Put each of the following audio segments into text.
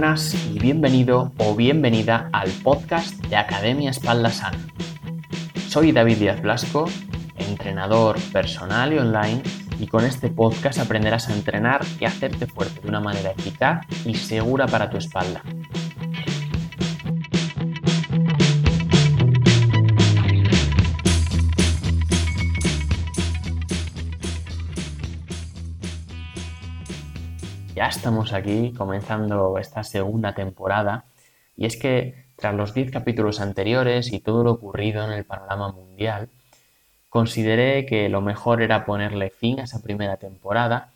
buenas y bienvenido o bienvenida al podcast de Academia Espalda Sana. Soy David Díaz Blasco, entrenador personal y online, y con este podcast aprenderás a entrenar y hacerte fuerte de una manera eficaz y segura para tu espalda. Ya estamos aquí comenzando esta segunda temporada y es que tras los 10 capítulos anteriores y todo lo ocurrido en el panorama mundial, consideré que lo mejor era ponerle fin a esa primera temporada,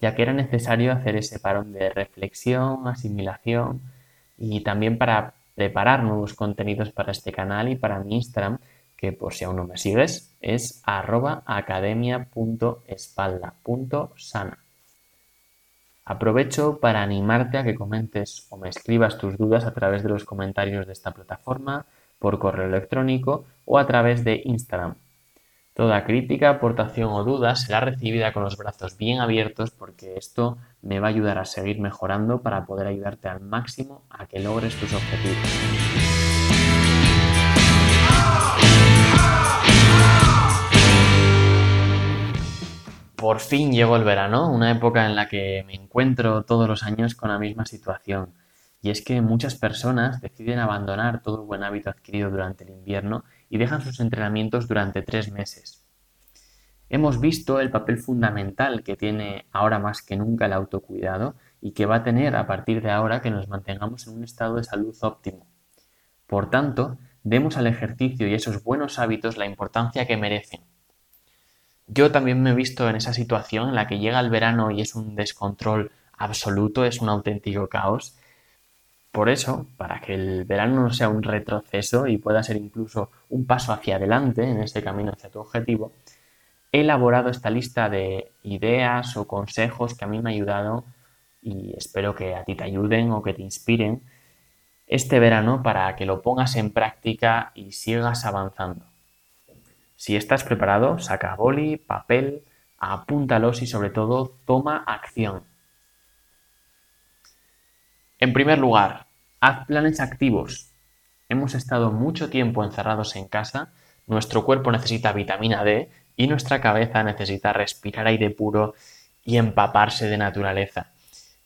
ya que era necesario hacer ese parón de reflexión, asimilación y también para preparar nuevos contenidos para este canal y para mi Instagram, que por si aún no me sigues, es arroba academia.espalda.sana. Aprovecho para animarte a que comentes o me escribas tus dudas a través de los comentarios de esta plataforma, por correo electrónico o a través de Instagram. Toda crítica, aportación o duda será recibida con los brazos bien abiertos porque esto me va a ayudar a seguir mejorando para poder ayudarte al máximo a que logres tus objetivos. Por fin llegó el verano, una época en la que me encuentro todos los años con la misma situación. Y es que muchas personas deciden abandonar todo el buen hábito adquirido durante el invierno y dejan sus entrenamientos durante tres meses. Hemos visto el papel fundamental que tiene ahora más que nunca el autocuidado y que va a tener a partir de ahora que nos mantengamos en un estado de salud óptimo. Por tanto, demos al ejercicio y esos buenos hábitos la importancia que merecen yo también me he visto en esa situación en la que llega el verano y es un descontrol absoluto, es un auténtico caos. Por eso, para que el verano no sea un retroceso y pueda ser incluso un paso hacia adelante en ese camino hacia tu objetivo, he elaborado esta lista de ideas o consejos que a mí me ha ayudado y espero que a ti te ayuden o que te inspiren este verano para que lo pongas en práctica y sigas avanzando. Si estás preparado, saca boli, papel, apúntalos y sobre todo toma acción. En primer lugar, haz planes activos. Hemos estado mucho tiempo encerrados en casa, nuestro cuerpo necesita vitamina D y nuestra cabeza necesita respirar aire puro y empaparse de naturaleza.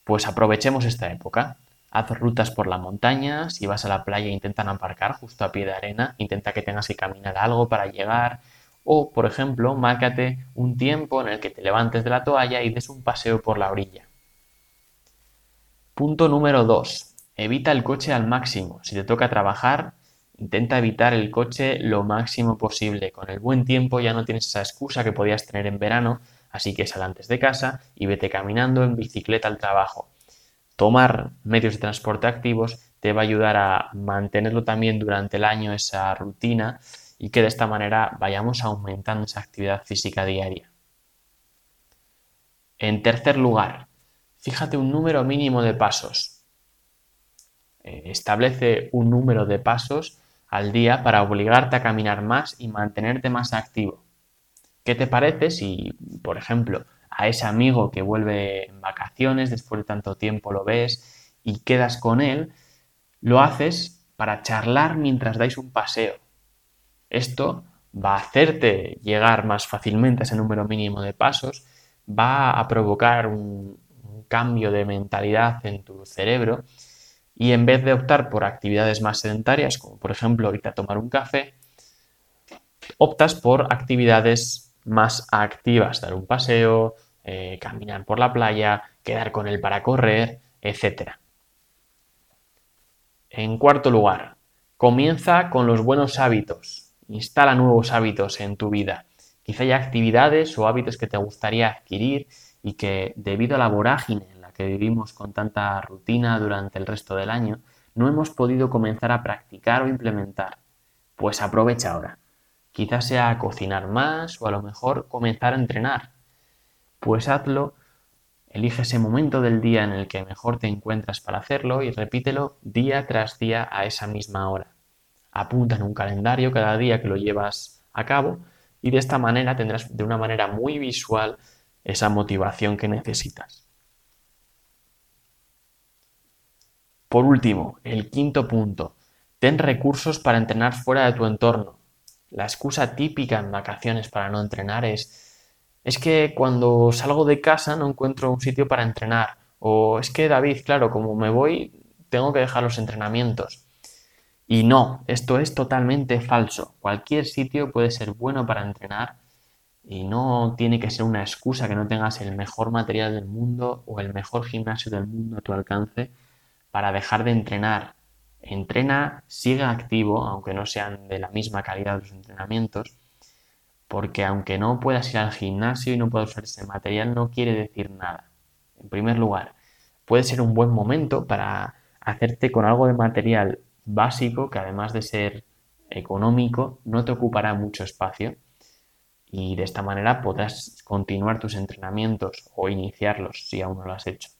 Pues aprovechemos esta época. Haz rutas por la montaña, si vas a la playa intentan aparcar justo a pie de arena, intenta que tengas que caminar algo para llegar, o, por ejemplo, márcate un tiempo en el que te levantes de la toalla y des un paseo por la orilla. Punto número 2. Evita el coche al máximo. Si te toca trabajar, intenta evitar el coche lo máximo posible. Con el buen tiempo ya no tienes esa excusa que podías tener en verano, así que sal antes de casa y vete caminando en bicicleta al trabajo tomar medios de transporte activos te va a ayudar a mantenerlo también durante el año esa rutina y que de esta manera vayamos aumentando esa actividad física diaria. En tercer lugar, fíjate un número mínimo de pasos. Eh, establece un número de pasos al día para obligarte a caminar más y mantenerte más activo. ¿Qué te parece si, por ejemplo, a ese amigo que vuelve en vacaciones, después de tanto tiempo lo ves y quedas con él, lo haces para charlar mientras dais un paseo. Esto va a hacerte llegar más fácilmente a ese número mínimo de pasos, va a provocar un, cambio de mentalidad en tu cerebro y en vez de optar por actividades más sedentarias, como por ejemplo ahorita tomar un café, optas por actividades más activas, dar un paseo, eh, caminar por la playa, quedar con él para correr, etc. En cuarto lugar, comienza con los buenos hábitos. Instala nuevos hábitos en tu vida. Quizá haya actividades o hábitos que te gustaría adquirir y que debido a la vorágine en la que vivimos con tanta rutina durante el resto del año, no hemos podido comenzar a practicar o implementar. Pues aprovecha ahora. Quizás sea cocinar más o a lo mejor comenzar a entrenar pues hazlo, elige ese momento del día en el que mejor te encuentras para hacerlo y repítelo día tras día a esa misma hora. Apunta en un calendario cada día que lo llevas a cabo y de esta manera tendrás de una manera muy visual esa motivación que necesitas. Por último, el quinto punto, ten recursos para entrenar fuera de tu entorno. La excusa típica en vacaciones para no entrenar es es que cuando salgo de casa no encuentro un sitio para entrenar. O es que David, claro, como me voy, tengo que dejar los entrenamientos. Y no, esto es totalmente falso. Cualquier sitio puede ser bueno para entrenar y no tiene que ser una excusa que no tengas el mejor material del mundo o el mejor gimnasio del mundo a tu alcance para dejar de entrenar. Entrena, siga activo, aunque no sean de la misma calidad los entrenamientos, porque aunque no puedas ir al gimnasio y no puedas usar ese material, no quiere decir nada. En primer lugar, puede ser un buen momento para hacerte con algo de material básico que además de ser económico, no te ocupará mucho espacio y de esta manera podrás continuar tus entrenamientos o iniciarlos si aún no lo has hecho.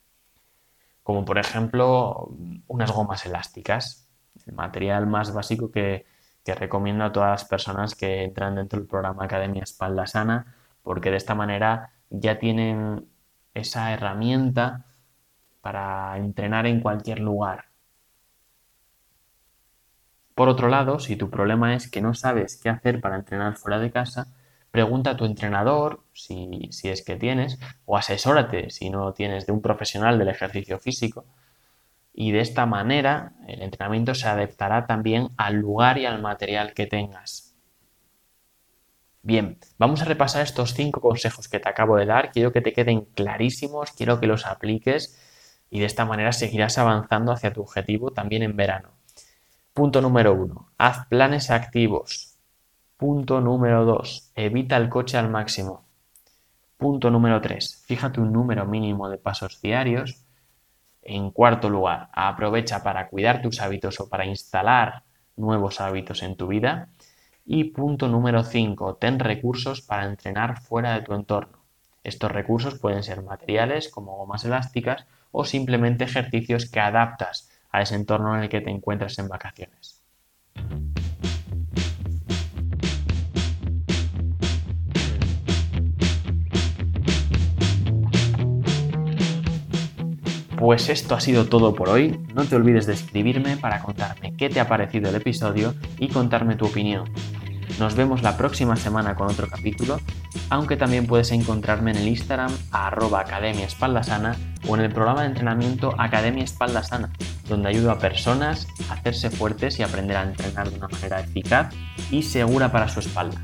Como por ejemplo unas gomas elásticas, el material más básico que, que recomiendo a todas las personas que entran dentro del programa Academia Espalda Sana, porque de esta manera ya tienen esa herramienta para entrenar en cualquier lugar. Por otro lado, si tu problema es que no sabes qué hacer para entrenar fuera de casa, pregunta a tu entrenador, si, si es que tienes, o asesórate si no tienes de un profesional del ejercicio físico, y de esta manera el entrenamiento se adaptará también al lugar y al material que tengas. Bien, vamos a repasar estos cinco consejos que te acabo de dar. Quiero que te queden clarísimos, quiero que los apliques y de esta manera seguirás avanzando hacia tu objetivo también en verano. Punto número uno, haz planes activos. Punto número dos, evita el coche al máximo. Punto número tres, fíjate un número mínimo de pasos diarios. En cuarto lugar, aprovecha para cuidar tus hábitos o para instalar nuevos hábitos en tu vida. Y punto número 5, ten recursos para entrenar fuera de tu entorno. Estos recursos pueden ser materiales como gomas elásticas o simplemente ejercicios que adaptas a ese entorno en el que te encuentras en vacaciones. Pues esto ha sido todo por hoy. No te olvides de escribirme para contarme qué te ha parecido el episodio y contarme tu opinión. Nos vemos la próxima semana con otro capítulo, aunque también puedes encontrarme en el Instagram Academia Espalda Sana o en el programa de entrenamiento Academia Espalda Sana, donde ayudo a personas a hacerse fuertes y aprender a entrenar de una manera eficaz y segura para su espalda.